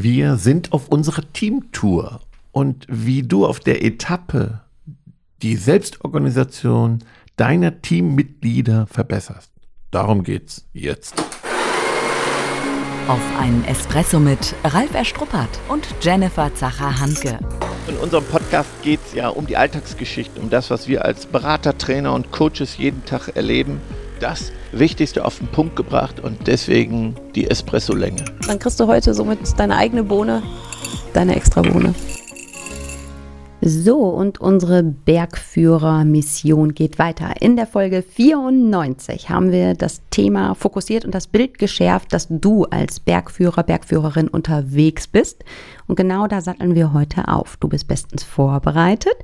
Wir sind auf unserer Teamtour und wie du auf der Etappe die Selbstorganisation deiner Teammitglieder verbesserst. Darum geht's jetzt. Auf einen Espresso mit Ralf Erstruppert und Jennifer Zacher-Hanke. In unserem Podcast geht es ja um die Alltagsgeschichten, um das, was wir als Berater, Trainer und Coaches jeden Tag erleben. Das Wichtigste auf den Punkt gebracht und deswegen die Espresso-Länge. Dann kriegst du heute somit deine eigene Bohne, deine extra Bohne. So, und unsere Bergführer-Mission geht weiter. In der Folge 94 haben wir das Thema fokussiert und das Bild geschärft, dass du als Bergführer, Bergführerin unterwegs bist. Und genau da satteln wir heute auf. Du bist bestens vorbereitet.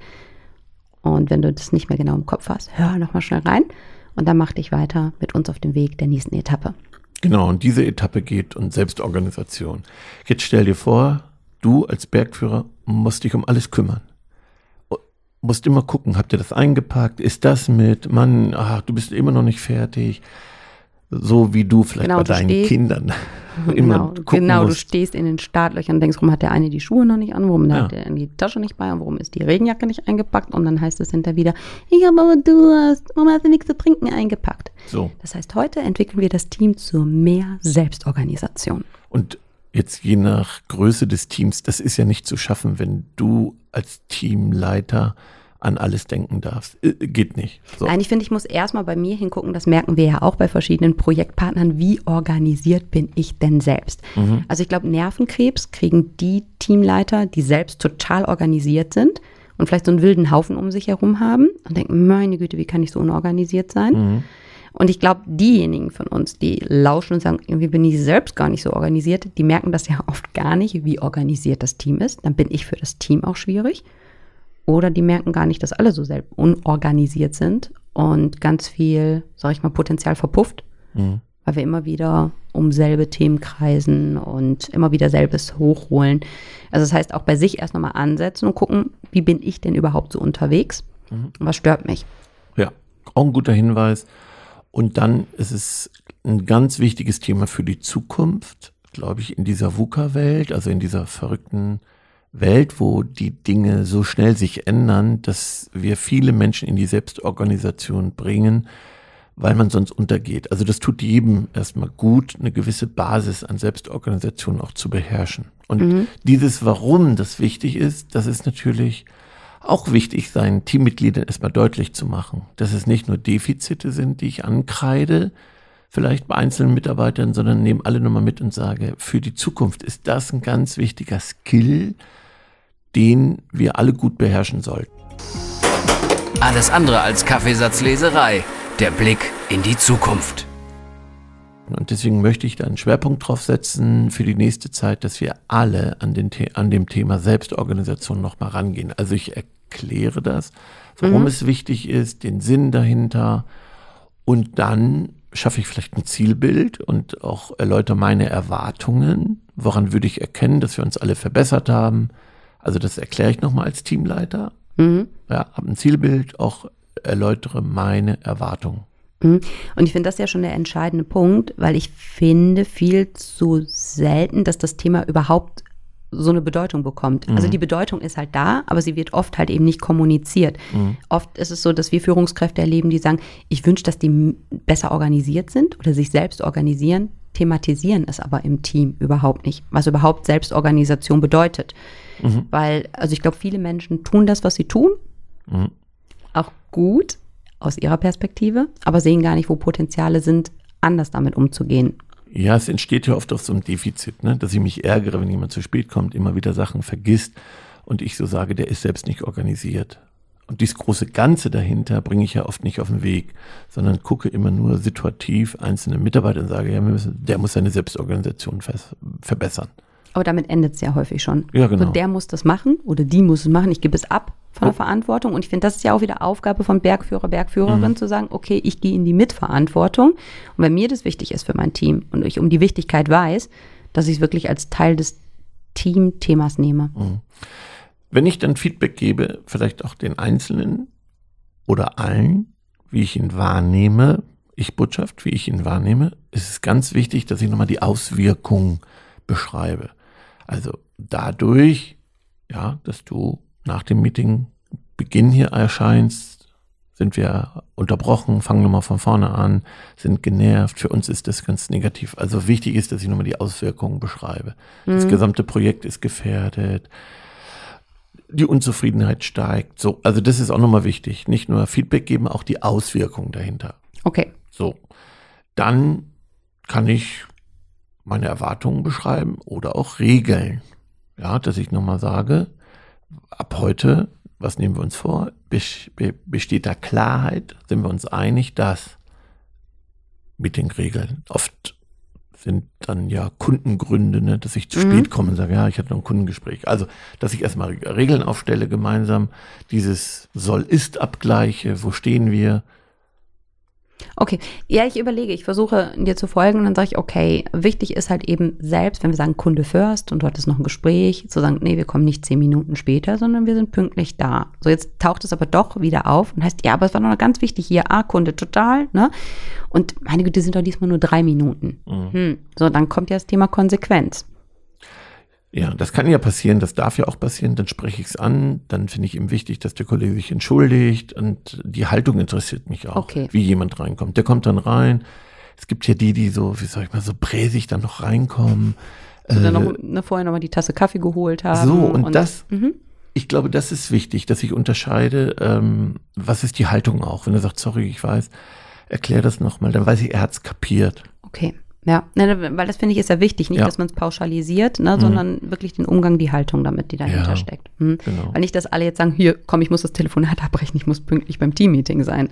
Und wenn du das nicht mehr genau im Kopf hast, hör nochmal schnell rein. Und dann mach dich weiter mit uns auf dem Weg der nächsten Etappe. Genau, und diese Etappe geht um Selbstorganisation. Jetzt stell dir vor, du als Bergführer musst dich um alles kümmern musst immer gucken, habt ihr das eingepackt? Ist das mit? Mann, ach, du bist immer noch nicht fertig. So wie du vielleicht genau, bei deinen stehst, Kindern. Immer genau, genau musst. du stehst in den Startlöchern und denkst, warum hat der eine die Schuhe noch nicht an, warum ja. hat der die Tasche nicht bei und warum ist die Regenjacke nicht eingepackt und dann heißt es hinter wieder, ich habe aber Durst, warum hast du nichts zu trinken eingepackt? So. Das heißt, heute entwickeln wir das Team zu mehr Selbstorganisation. Und jetzt je nach Größe des Teams, das ist ja nicht zu schaffen, wenn du als Teamleiter an alles denken darfst. Äh, geht nicht. So. Nein, ich finde, ich muss erstmal bei mir hingucken, das merken wir ja auch bei verschiedenen Projektpartnern, wie organisiert bin ich denn selbst? Mhm. Also ich glaube, Nervenkrebs kriegen die Teamleiter, die selbst total organisiert sind und vielleicht so einen wilden Haufen um sich herum haben und denken, meine Güte, wie kann ich so unorganisiert sein? Mhm. Und ich glaube, diejenigen von uns, die lauschen und sagen, irgendwie bin ich selbst gar nicht so organisiert, die merken das ja oft gar nicht, wie organisiert das Team ist. Dann bin ich für das Team auch schwierig. Oder die merken gar nicht, dass alle so selbst unorganisiert sind und ganz viel, sag ich mal, Potenzial verpufft, mhm. weil wir immer wieder um selbe Themen kreisen und immer wieder selbes hochholen. Also das heißt, auch bei sich erst nochmal ansetzen und gucken, wie bin ich denn überhaupt so unterwegs? Mhm. Was stört mich? Ja, auch ein guter Hinweis. Und dann ist es ein ganz wichtiges Thema für die Zukunft, glaube ich, in dieser VUCA-Welt, also in dieser verrückten Welt, wo die Dinge so schnell sich ändern, dass wir viele Menschen in die Selbstorganisation bringen, weil man sonst untergeht. Also das tut jedem erstmal gut, eine gewisse Basis an Selbstorganisation auch zu beherrschen. Und mhm. dieses Warum das wichtig ist, das ist natürlich auch wichtig, seinen Teammitgliedern erstmal deutlich zu machen, dass es nicht nur Defizite sind, die ich ankreide, vielleicht bei einzelnen Mitarbeitern, sondern nehme alle nochmal mit und sage, für die Zukunft ist das ein ganz wichtiger Skill, den wir alle gut beherrschen sollten. Alles andere als Kaffeesatzleserei. Der Blick in die Zukunft. Und deswegen möchte ich da einen Schwerpunkt drauf setzen für die nächste Zeit, dass wir alle an, den, an dem Thema Selbstorganisation nochmal rangehen. Also ich erkläre das, warum mhm. es wichtig ist, den Sinn dahinter und dann schaffe ich vielleicht ein Zielbild und auch erläutere meine Erwartungen. Woran würde ich erkennen, dass wir uns alle verbessert haben? Also das erkläre ich nochmal als Teamleiter. Mhm. Ja, habe ein Zielbild, auch erläutere meine Erwartungen. Mhm. Und ich finde das ja schon der entscheidende Punkt, weil ich finde viel zu selten, dass das Thema überhaupt so eine Bedeutung bekommt. Also mhm. Also die Bedeutung ist halt da, aber sie wird oft halt eben nicht kommuniziert. Mhm. Oft ist es so, dass wir Führungskräfte erleben, die sagen, ich wünsche, dass die besser organisiert sind oder sich selbst organisieren, thematisieren es aber im Team überhaupt nicht, was überhaupt Selbstorganisation bedeutet. Mhm. Weil, also ich glaube, viele Menschen tun das, was sie tun, mhm. auch gut aus ihrer Perspektive, aber sehen gar nicht, wo Potenziale sind, anders damit umzugehen. Ja, es entsteht ja oft auf so einem Defizit, ne? dass ich mich ärgere, wenn jemand zu spät kommt, immer wieder Sachen vergisst und ich so sage, der ist selbst nicht organisiert. Und dieses große Ganze dahinter bringe ich ja oft nicht auf den Weg, sondern gucke immer nur situativ einzelne Mitarbeiter und sage, ja, müssen, der muss seine Selbstorganisation verbessern. Aber damit endet es ja häufig schon. Ja, genau. Also der muss das machen oder die muss es machen. Ich gebe es ab von der oh. Verantwortung. Und ich finde, das ist ja auch wieder Aufgabe von Bergführer, Bergführerin mhm. zu sagen, okay, ich gehe in die Mitverantwortung. Und wenn mir das wichtig ist für mein Team und ich um die Wichtigkeit weiß, dass ich es wirklich als Teil des Teamthemas nehme. Mhm. Wenn ich dann Feedback gebe, vielleicht auch den Einzelnen oder allen, wie ich ihn wahrnehme, ich Botschaft, wie ich ihn wahrnehme, ist es ganz wichtig, dass ich nochmal die Auswirkungen beschreibe. Also dadurch, ja, dass du nach dem Meeting Beginn hier erscheinst, sind wir unterbrochen, fangen nochmal von vorne an, sind genervt. Für uns ist das ganz negativ. Also wichtig ist, dass ich nochmal die Auswirkungen beschreibe. Mhm. Das gesamte Projekt ist gefährdet. Die Unzufriedenheit steigt. So, also das ist auch nochmal wichtig. Nicht nur Feedback geben, auch die Auswirkungen dahinter. Okay. So. Dann kann ich meine Erwartungen beschreiben oder auch Regeln. Ja, dass ich nochmal sage, ab heute, was nehmen wir uns vor? Besteht da Klarheit? Sind wir uns einig, dass mit den Regeln oft sind dann ja Kundengründe, ne, dass ich zu mhm. spät komme und sage, ja, ich hatte noch ein Kundengespräch. Also, dass ich erstmal Regeln aufstelle gemeinsam, dieses Soll-Ist-Abgleiche, wo stehen wir, Okay, ja, ich überlege, ich versuche dir zu folgen und dann sage ich, okay, wichtig ist halt eben selbst, wenn wir sagen Kunde first und du hattest noch ein Gespräch, zu sagen, nee, wir kommen nicht zehn Minuten später, sondern wir sind pünktlich da. So, jetzt taucht es aber doch wieder auf und heißt, ja, aber es war noch ganz wichtig hier, ah, Kunde total, ne? Und meine Güte, sind doch diesmal nur drei Minuten. Mhm. Hm. So, dann kommt ja das Thema Konsequenz. Ja, das kann ja passieren, das darf ja auch passieren, dann spreche ich es an, dann finde ich ihm wichtig, dass der Kollege sich entschuldigt und die Haltung interessiert mich auch, okay. wie jemand reinkommt. Der kommt dann rein. Es gibt ja die, die so, wie soll ich mal, so präsig dann noch reinkommen. Und dann äh, noch, ne, vorher nochmal die Tasse Kaffee geholt haben. So, und, und das, mhm. ich glaube, das ist wichtig, dass ich unterscheide, ähm, was ist die Haltung auch. Wenn er sagt, sorry, ich weiß, erklär das nochmal, dann weiß ich, er hat es kapiert. Okay. Ja, ne, weil das finde ich ist ja wichtig, nicht, ja. dass man es pauschalisiert, ne, mhm. sondern wirklich den Umgang, die Haltung damit, die dahinter ja, steckt. Mhm. Genau. Weil nicht, dass alle jetzt sagen, hier, komm, ich muss das Telefonat abbrechen, ich muss pünktlich beim Teammeeting sein.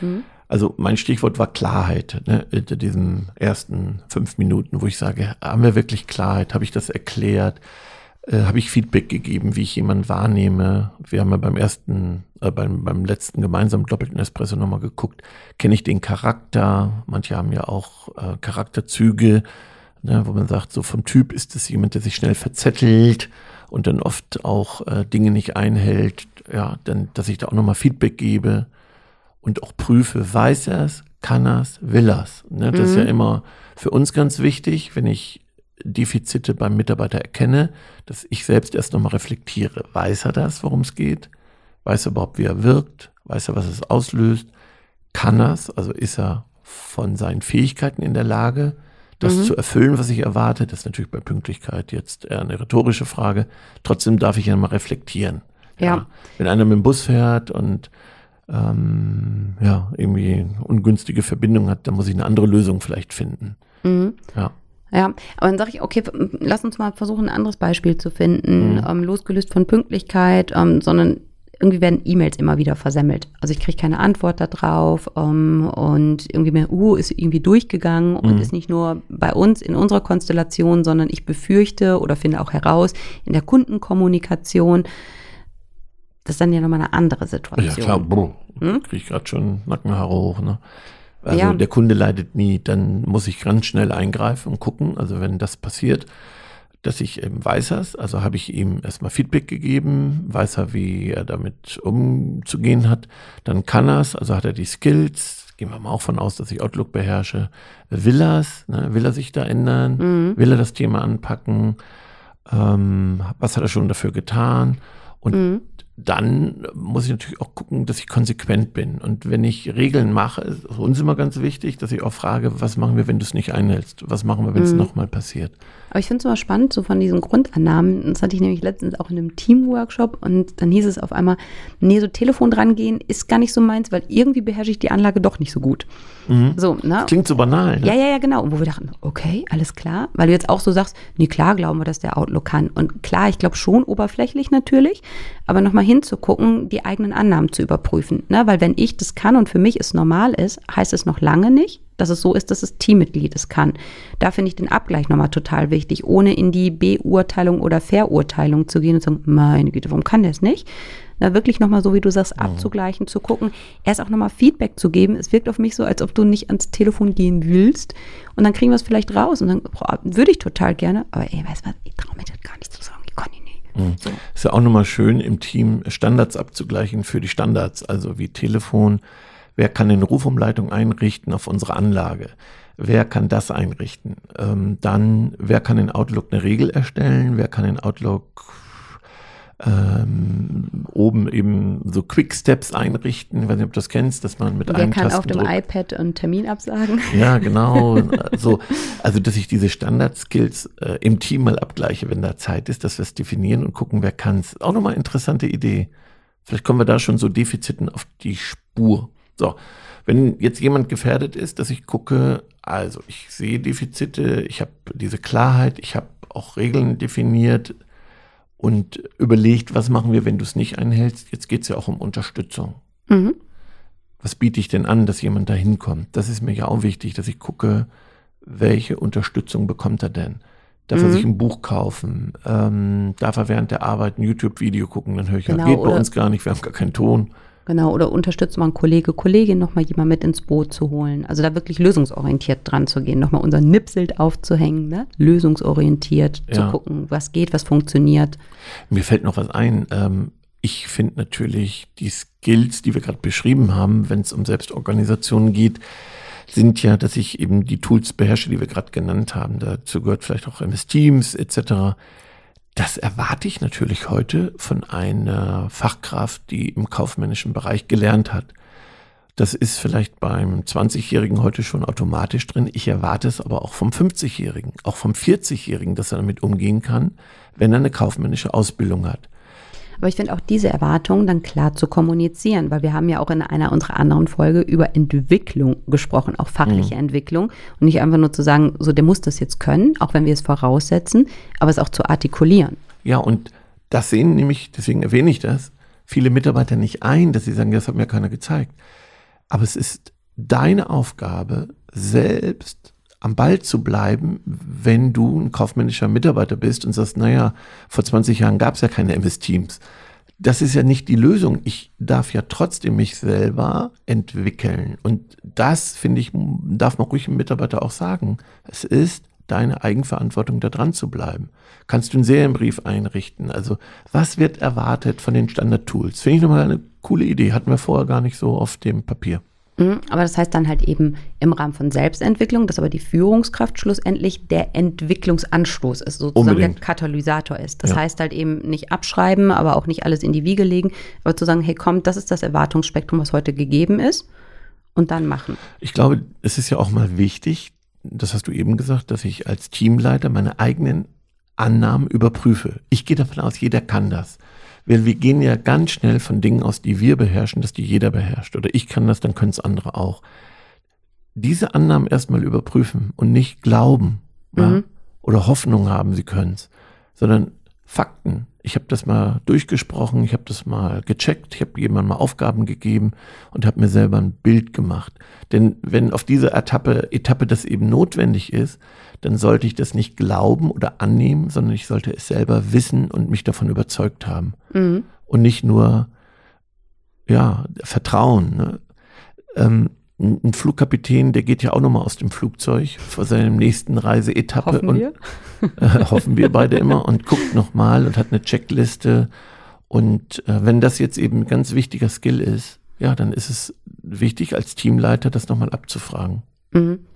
Mhm. mhm. Also mein Stichwort war Klarheit, ne, in diesen ersten fünf Minuten, wo ich sage, haben wir wirklich Klarheit, habe ich das erklärt? Äh, habe ich Feedback gegeben, wie ich jemanden wahrnehme. Wir haben ja beim ersten, äh, beim, beim letzten gemeinsamen doppelten Espresso nochmal geguckt, kenne ich den Charakter. Manche haben ja auch äh, Charakterzüge, ne, wo man sagt, so vom Typ ist es jemand, der sich schnell verzettelt und dann oft auch äh, Dinge nicht einhält. Ja, dann, dass ich da auch nochmal Feedback gebe und auch prüfe, weiß er es, kann er es, will er es. Ne? Das mhm. ist ja mhm. immer für uns ganz wichtig, wenn ich Defizite beim Mitarbeiter erkenne, dass ich selbst erst nochmal reflektiere. Weiß er das, worum es geht? Weiß er überhaupt, wie er wirkt? Weiß er, was es auslöst? Kann er es? Also ist er von seinen Fähigkeiten in der Lage, das mhm. zu erfüllen, was ich erwarte? Das ist natürlich bei Pünktlichkeit jetzt eher eine rhetorische Frage. Trotzdem darf ich ja mal reflektieren. Ja. ja. Wenn einer mit dem Bus fährt und ähm, ja, irgendwie ungünstige Verbindung hat, dann muss ich eine andere Lösung vielleicht finden. Mhm. Ja. Ja, aber dann sage ich, okay, lass uns mal versuchen, ein anderes Beispiel zu finden, mhm. ähm, losgelöst von Pünktlichkeit, ähm, sondern irgendwie werden E-Mails immer wieder versemmelt. Also ich kriege keine Antwort darauf ähm, und irgendwie mehr, uh, ist irgendwie durchgegangen und mhm. ist nicht nur bei uns in unserer Konstellation, sondern ich befürchte oder finde auch heraus in der Kundenkommunikation, das ist dann ja nochmal eine andere Situation. Ja klar, bro, hm? kriege ich gerade schon Nackenhaare hoch. Ne? Also ja. der Kunde leidet nie, dann muss ich ganz schnell eingreifen und gucken. Also wenn das passiert, dass ich eben weiß es, also habe ich ihm erstmal Feedback gegeben, weiß er, wie er damit umzugehen hat, dann kann er es, also hat er die Skills, gehen wir mal auch von aus, dass ich Outlook beherrsche, will er es, ne? will er sich da ändern, mhm. will er das Thema anpacken, ähm, was hat er schon dafür getan und mhm dann muss ich natürlich auch gucken, dass ich konsequent bin. Und wenn ich Regeln mache, ist uns immer ganz wichtig, dass ich auch frage, was machen wir, wenn du es nicht einhältst? Was machen wir, wenn es mhm. nochmal passiert? Aber ich finde es immer spannend, so von diesen Grundannahmen. Das hatte ich nämlich letztens auch in einem Teamworkshop und dann hieß es auf einmal, nee, so Telefon dran gehen ist gar nicht so meins, weil irgendwie beherrsche ich die Anlage doch nicht so gut. Mhm. So, ne? Klingt so banal. Ne? Ja, ja, ja, genau. Und wo wir dachten, okay, alles klar. Weil du jetzt auch so sagst, nee, klar glauben wir, dass der Outlook kann. Und klar, ich glaube schon oberflächlich natürlich, aber nochmal hinzugucken, die eigenen Annahmen zu überprüfen. Ne? Weil wenn ich das kann und für mich es normal ist, heißt es noch lange nicht, dass es so ist, dass es Teammitglied es kann. Da finde ich den Abgleich nochmal total wichtig, ohne in die Beurteilung oder Verurteilung zu gehen und zu sagen, meine Güte, warum kann der es nicht? Da wirklich nochmal so, wie du sagst, mhm. abzugleichen, zu gucken, erst auch nochmal Feedback zu geben. Es wirkt auf mich so, als ob du nicht ans Telefon gehen willst und dann kriegen wir es vielleicht raus und dann boah, würde ich total gerne, aber ey, weißt du was, ich traue mir das gar nicht zu sagen, ich kann ihn nicht. Mhm. So. Ist ja auch nochmal schön, im Team Standards abzugleichen für die Standards, also wie Telefon Wer kann eine Rufumleitung einrichten auf unsere Anlage? Wer kann das einrichten? Ähm, dann, wer kann in Outlook eine Regel erstellen? Wer kann in Outlook ähm, oben eben so Quick Steps einrichten. Ich weiß nicht, ob du das kennst, dass man mit Wer einem kann Tastendruck auf dem iPad einen Termin absagen? Ja, genau. so, also, dass ich diese Standard-Skills äh, im Team mal abgleiche, wenn da Zeit ist, dass wir es definieren und gucken, wer kann es. Auch nochmal interessante Idee. Vielleicht kommen wir da schon so Defiziten auf die Spur. So, wenn jetzt jemand gefährdet ist, dass ich gucke, also ich sehe Defizite, ich habe diese Klarheit, ich habe auch Regeln definiert, und überlegt, was machen wir, wenn du es nicht einhältst. Jetzt geht es ja auch um Unterstützung. Mhm. Was biete ich denn an, dass jemand da hinkommt? Das ist mir ja auch wichtig, dass ich gucke, welche Unterstützung bekommt er denn? Darf mhm. er sich ein Buch kaufen? Ähm, darf er während der Arbeit ein YouTube-Video gucken? Dann höre ich, genau, ja, geht bei uns gar nicht, wir haben gar keinen Ton. Genau, oder unterstützt man Kollege, Kollegin nochmal jemand mit ins Boot zu holen. Also da wirklich lösungsorientiert dran zu gehen, nochmal unser Nipselt aufzuhängen, ne? lösungsorientiert ja. zu gucken, was geht, was funktioniert. Mir fällt noch was ein. Ähm, ich finde natürlich die Skills, die wir gerade beschrieben haben, wenn es um Selbstorganisation geht, sind ja, dass ich eben die Tools beherrsche, die wir gerade genannt haben. Dazu gehört vielleicht auch MS Teams etc. Das erwarte ich natürlich heute von einer Fachkraft, die im kaufmännischen Bereich gelernt hat. Das ist vielleicht beim 20-Jährigen heute schon automatisch drin. Ich erwarte es aber auch vom 50-Jährigen, auch vom 40-Jährigen, dass er damit umgehen kann, wenn er eine kaufmännische Ausbildung hat. Aber ich finde auch diese Erwartungen dann klar zu kommunizieren, weil wir haben ja auch in einer unserer anderen Folge über Entwicklung gesprochen, auch fachliche mhm. Entwicklung. Und nicht einfach nur zu sagen, so der muss das jetzt können, auch wenn wir es voraussetzen, aber es auch zu artikulieren. Ja, und das sehen nämlich, deswegen erwähne ich das, viele Mitarbeiter nicht ein, dass sie sagen, das hat mir keiner gezeigt. Aber es ist deine Aufgabe, selbst am Ball zu bleiben, wenn du ein kaufmännischer Mitarbeiter bist und sagst, naja, vor 20 Jahren gab es ja keine MS-Teams. Das ist ja nicht die Lösung. Ich darf ja trotzdem mich selber entwickeln. Und das, finde ich, darf man ruhig im Mitarbeiter auch sagen. Es ist deine Eigenverantwortung, da dran zu bleiben. Kannst du einen Serienbrief einrichten? Also, was wird erwartet von den Standard-Tools? Finde ich nochmal eine coole Idee. Hatten wir vorher gar nicht so auf dem Papier. Mhm, aber das heißt dann halt eben im Rahmen von Selbstentwicklung, dass aber die Führungskraft schlussendlich der Entwicklungsanstoß ist, sozusagen Unbedingt. der Katalysator ist. Das ja. heißt halt eben nicht abschreiben, aber auch nicht alles in die Wiege legen, aber zu sagen, hey komm, das ist das Erwartungsspektrum, was heute gegeben ist und dann machen. Ich glaube, es ist ja auch mal wichtig, das hast du eben gesagt, dass ich als Teamleiter meine eigenen Annahmen überprüfe. Ich gehe davon aus, jeder kann das. Weil wir gehen ja ganz schnell von Dingen aus, die wir beherrschen, dass die jeder beherrscht. Oder ich kann das, dann können es andere auch. Diese Annahmen erstmal überprüfen und nicht glauben mhm. ja, oder Hoffnung haben, sie können es, sondern Fakten. Ich habe das mal durchgesprochen, ich habe das mal gecheckt, ich habe jemandem mal Aufgaben gegeben und habe mir selber ein Bild gemacht. Denn wenn auf dieser Etappe, Etappe das eben notwendig ist, dann sollte ich das nicht glauben oder annehmen, sondern ich sollte es selber wissen und mich davon überzeugt haben. Mhm. Und nicht nur, ja, Vertrauen. Ne? Ähm, ein Flugkapitän, der geht ja auch nochmal aus dem Flugzeug vor seinem nächsten Reiseetappe hoffen und wir? Äh, hoffen wir beide immer und guckt nochmal und hat eine Checkliste. Und äh, wenn das jetzt eben ein ganz wichtiger Skill ist, ja, dann ist es wichtig als Teamleiter, das nochmal abzufragen. Mhm.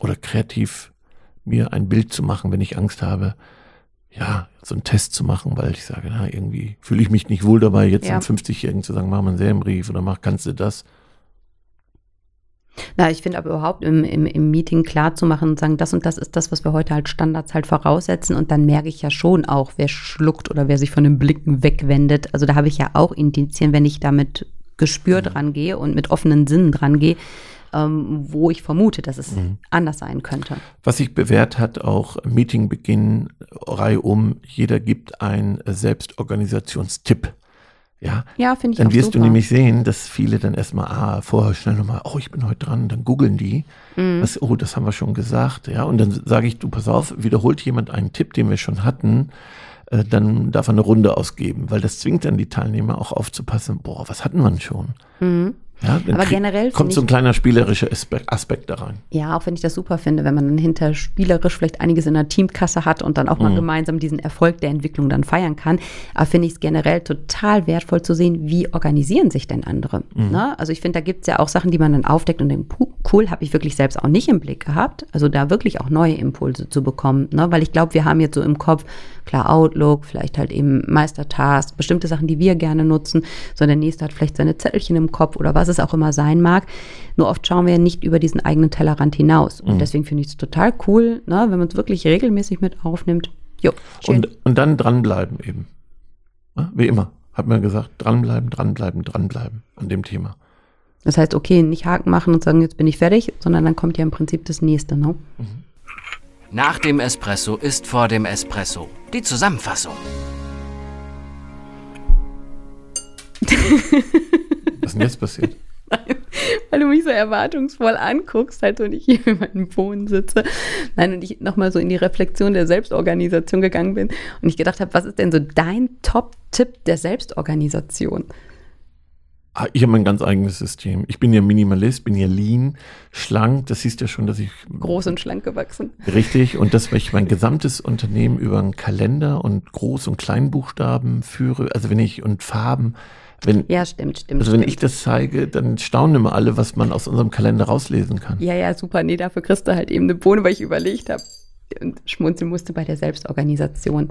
Oder kreativ mir ein Bild zu machen, wenn ich Angst habe, ja, so einen Test zu machen, weil ich sage, na, irgendwie fühle ich mich nicht wohl dabei, jetzt ja. einem 50-Jährigen zu sagen, mach mal einen Serienbrief oder mach, kannst du das? Na, ich finde aber überhaupt im, im, im Meeting klar zu machen und sagen, das und das ist das, was wir heute halt Standards halt voraussetzen. Und dann merke ich ja schon auch, wer schluckt oder wer sich von den Blicken wegwendet. Also da habe ich ja auch Indizien, wenn ich damit gespürt mhm. rangehe und mit offenen Sinnen dran gehe, ähm, wo ich vermute, dass es mhm. anders sein könnte. Was sich bewährt hat, auch Meetingbeginn, Reihe um, jeder gibt einen Selbstorganisationstipp. Ja, ja finde ich Dann wirst super. du nämlich sehen, dass viele dann erstmal, ah, vorher schnell nochmal, oh, ich bin heute dran, dann googeln die. Mhm. Was, oh, das haben wir schon gesagt. Ja, und dann sage ich, du, pass auf, wiederholt jemand einen Tipp, den wir schon hatten, äh, dann darf er eine Runde ausgeben, weil das zwingt dann die Teilnehmer auch aufzupassen, boah, was hatten wir denn schon? Mhm. Ja, Aber generell kommt so ein kleiner spielerischer Aspekt, da rein. Ja, auch wenn ich das super finde, wenn man dann hinter spielerisch vielleicht einiges in der Teamkasse hat und dann auch Mhm. mal gemeinsam diesen Erfolg der Entwicklung dann feiern kann. Aber finde ich es generell total wertvoll zu sehen, wie organisieren sich denn andere. Mhm. Ne? Also ich finde, da gibt es ja auch Sachen, die man dann aufdeckt und denkt, puh, cool, habe ich wirklich selbst auch nicht im Blick gehabt. Also da wirklich auch neue Impulse zu bekommen. Ne? Weil ich glaube, wir haben jetzt so im Kopf, klar, Outlook, vielleicht halt eben Meistertask, bestimmte Sachen, die wir gerne nutzen. So der nächste hat vielleicht seine Zettelchen im Kopf oder was es auch immer sein mag. Nur oft schauen wir ja nicht über diesen eigenen Tellerrand hinaus. Und deswegen finde ich es total cool, ne, wenn man es wirklich regelmäßig mit aufnimmt. Jo, schön. Und, und dann dranbleiben eben. Wie immer, hat man gesagt, dranbleiben, dranbleiben, dranbleiben an dem Thema. Das heißt, okay, nicht Haken machen und sagen, jetzt bin ich fertig, sondern dann kommt ja im Prinzip das nächste. Ne? Nach dem Espresso ist vor dem Espresso. Die Zusammenfassung. Was ist denn jetzt passiert? Weil du mich so erwartungsvoll anguckst, halt und ich hier in meinem Boden sitze. Nein, und ich nochmal so in die Reflexion der Selbstorganisation gegangen bin und ich gedacht habe, was ist denn so dein Top-Tipp der Selbstorganisation? Ah, Ich habe mein ganz eigenes System. Ich bin ja Minimalist, bin ja lean, schlank. Das siehst ja schon, dass ich Groß und schlank gewachsen. richtig und dass ich mein gesamtes Unternehmen über einen Kalender und Groß- und Kleinbuchstaben führe. Also wenn ich und Farben, wenn Ja, stimmt, stimmt. also wenn stimmt. ich das zeige, dann staunen immer alle, was man aus unserem Kalender rauslesen kann. Ja, ja, super. Nee, dafür kriegst du halt eben eine Bohne, weil ich überlegt habe und schmunzeln musste bei der Selbstorganisation.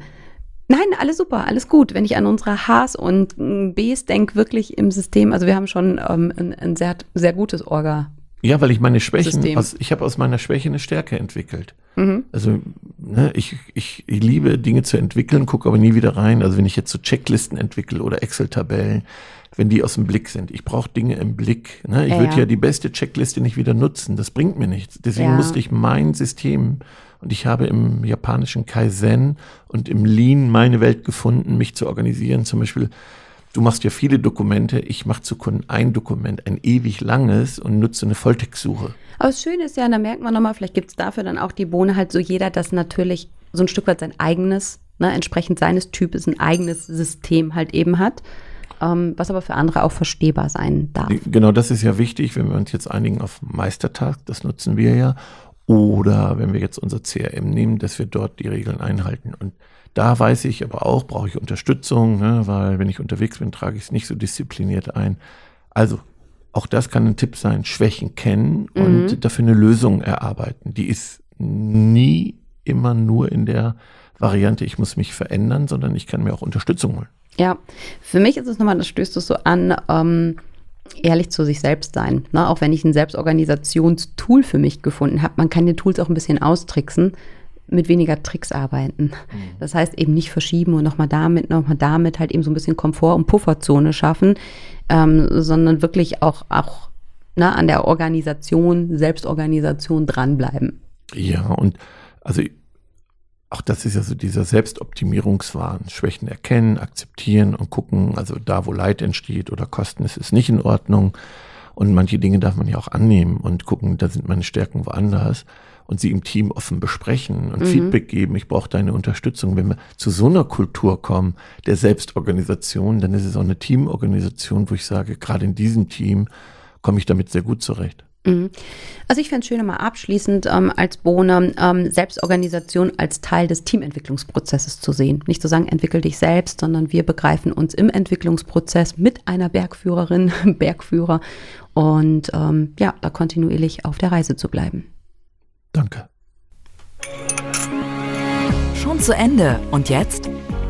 Nein, alles super, alles gut. Wenn ich an unsere Hs und mm, Bs denke, wirklich im System, also wir haben schon ähm, ein, ein sehr, sehr gutes Orga. Ja, weil ich meine Schwächen, aus, ich habe aus meiner Schwäche eine Stärke entwickelt. Mhm. Also ne, ich, ich, ich liebe Dinge zu entwickeln, gucke aber nie wieder rein. Also wenn ich jetzt so Checklisten entwickle oder Excel-Tabellen, wenn die aus dem Blick sind. Ich brauche Dinge im Blick. Ne? Ich Ja, würde ja. ja die beste Checkliste nicht wieder nutzen. Das bringt mir nichts. Deswegen Ja. musste ich mein System und ich habe im japanischen Kaizen und im Lean meine Welt gefunden, mich zu organisieren. Zum Beispiel, du machst ja viele Dokumente. Ich mache zu Kunden ein Dokument, ein ewig langes und nutze eine Volltextsuche. Aber das Schöne ist ja, da merkt man nochmal, vielleicht gibt es dafür dann auch die Bohne halt so jeder, das natürlich so ein Stück weit sein eigenes, ne, entsprechend seines Types ein eigenes System halt eben hat, ähm, was aber für andere auch verstehbar sein darf. Genau, das ist ja wichtig, wenn wir uns jetzt einigen auf Meistertag, das nutzen wir ja. Oder wenn wir jetzt unser CRM nehmen, dass wir dort die Regeln einhalten. Und da weiß ich aber auch, brauche ich Unterstützung, ne, weil wenn ich unterwegs bin, trage ich es nicht so diszipliniert ein. Also, auch das kann ein Tipp sein, Schwächen kennen und dafür eine Lösung erarbeiten. Die ist nie immer nur in der Variante, ich muss mich verändern, sondern ich kann mir auch Unterstützung holen. Ja, für mich ist es nochmal, das stößt es so an, ähm, ehrlich zu sich selbst sein. Ne? Auch wenn ich ein Selbstorganisationstool für mich gefunden habe, man kann die Tools auch ein bisschen austricksen, mit weniger Tricks arbeiten. Das heißt eben nicht verschieben und nochmal damit, nochmal damit halt eben so ein bisschen Komfort- und Pufferzone schaffen, ähm, sondern wirklich auch, auch ne, an der Organisation, Selbstorganisation dranbleiben. Ja, und also auch das ist ja so dieser Selbstoptimierungswahn. Schwächen erkennen, akzeptieren und gucken, also da, wo Leid entsteht oder Kosten, ist es nicht in Ordnung. Und manche Dinge darf man ja auch annehmen und gucken, da sind meine Stärken woanders und sie im Team offen besprechen und Feedback geben. Ich brauche deine Unterstützung. Wenn wir zu so einer Kultur kommen, der Selbstorganisation, dann ist es auch eine Teamorganisation, wo ich sage, gerade in diesem Team komme ich damit sehr gut zurecht. Mhm. Also ich fände es schön, nochmal abschließend ähm, als Bohne ähm, Selbstorganisation als Teil des Teamentwicklungsprozesses zu sehen. Nicht zu sagen, entwickel dich selbst, sondern wir begreifen uns im Entwicklungsprozess mit einer Bergführerin, Bergführer und ähm, ja, da kontinuierlich auf der Reise zu bleiben. Danke. Schon zu Ende. Und jetzt?